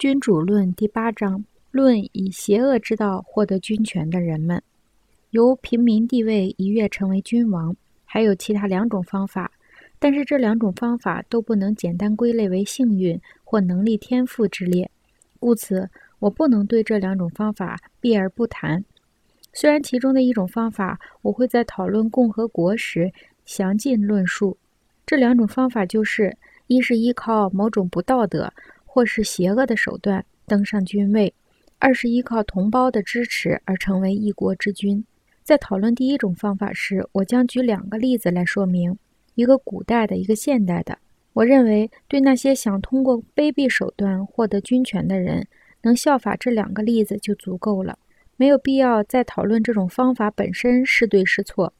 君主论第八章论以邪恶之道获得君权的人们，由平民地位一跃成为君王，还有其他两种方法，但是这两种方法都不能简单归类为幸运或能力天赋之列，故此我不能对这两种方法避而不谈。虽然其中的一种方法我会在讨论共和国时详尽论述，这两种方法就是。一是依靠某种不道德或是邪恶的手段登上君位，二是依靠同胞的支持而成为一国之君。在讨论第一种方法时，我将举两个例子来说明，一个古代的，一个现代的。我认为，对那些想通过卑鄙手段获得军权的人，能效法这两个例子就足够了，没有必要再讨论这种方法本身是对是错。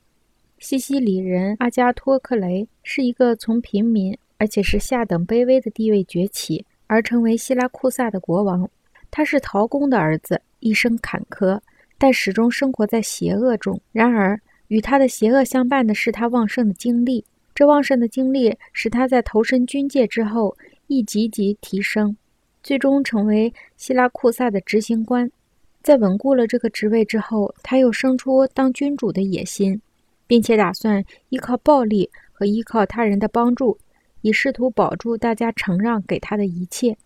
西西里人阿加托克雷是一个从平民。而且是下等卑微的地位崛起，而成为希拉库萨的国王。他是陶公的儿子，一生坎坷，但始终生活在邪恶中。然而，与他的邪恶相伴的是他旺盛的精力。这旺盛的精力使他在投身军界之后一级级提升，最终成为希拉库萨的执行官。在稳固了这个职位之后，他又生出当君主的野心，并且打算依靠暴力和依靠他人的帮助。以试图保住大家承让给他的一切。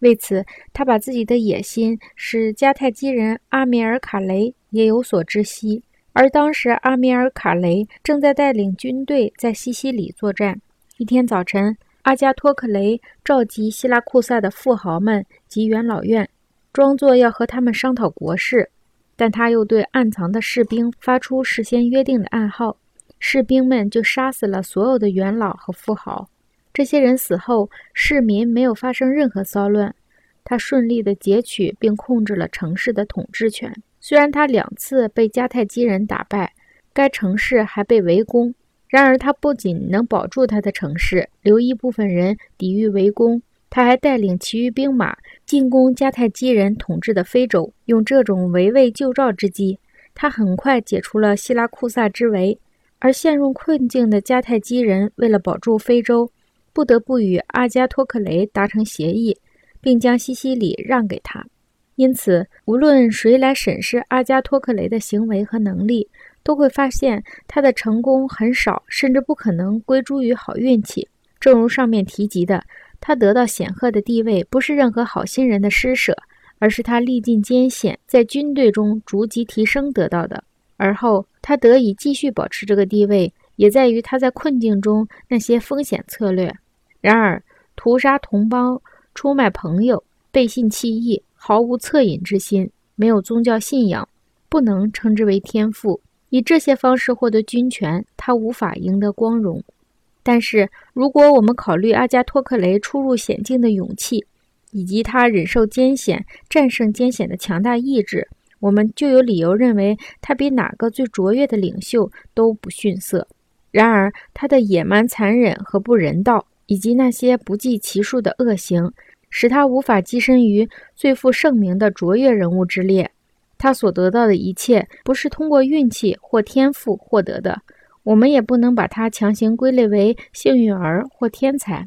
为此，他把自己的野心使迦太基人阿米尔卡雷也有所知悉。而当时，阿米尔卡雷正在带领军队在西西里作战。一天早晨，阿加托克雷召集希拉库萨的富豪们及元老院，装作要和他们商讨国事。但他又对暗藏的士兵发出事先约定的暗号，士兵们就杀死了所有的元老和富豪。这些人死后，市民没有发生任何骚乱。他顺利地截取并控制了城市的统治权。虽然他两次被迦太基人打败，该城市还被围攻。然而，他不仅能保住他的城市，留一部分人抵御围攻，他还带领其余兵马进攻迦太基人统治的非洲。用这种围魏救赵之计，他很快解除了希拉库萨之围。而陷入困境的迦太基人为了保住非洲。不得不与阿加托克雷达成协议，并将西西里让给他。因此，无论谁来审视阿加托克雷的行为和能力，都会发现他的成功很少，甚至不可能归诸于好运气。正如上面提及的，他得到显赫的地位，不是任何好心人的施舍，而是他历尽艰险，在军队中逐级提升得到的。而后，他得以继续保持这个地位。也在于他在困境中那些风险策略。然而，屠杀同胞、出卖朋友、背信弃义、毫无恻隐之心、没有宗教信仰，不能称之为天赋。以这些方式获得军权，他无法赢得光荣。但是，如果我们考虑阿加托克雷出入险境的勇气，以及他忍受艰险、战胜艰险的强大意志，我们就有理由认为他比哪个最卓越的领袖都不逊色。然而，他的野蛮、残忍和不人道，以及那些不计其数的恶行，使他无法跻身于最负盛名的卓越人物之列。他所得到的一切，不是通过运气或天赋获得的。我们也不能把他强行归类为幸运儿或天才。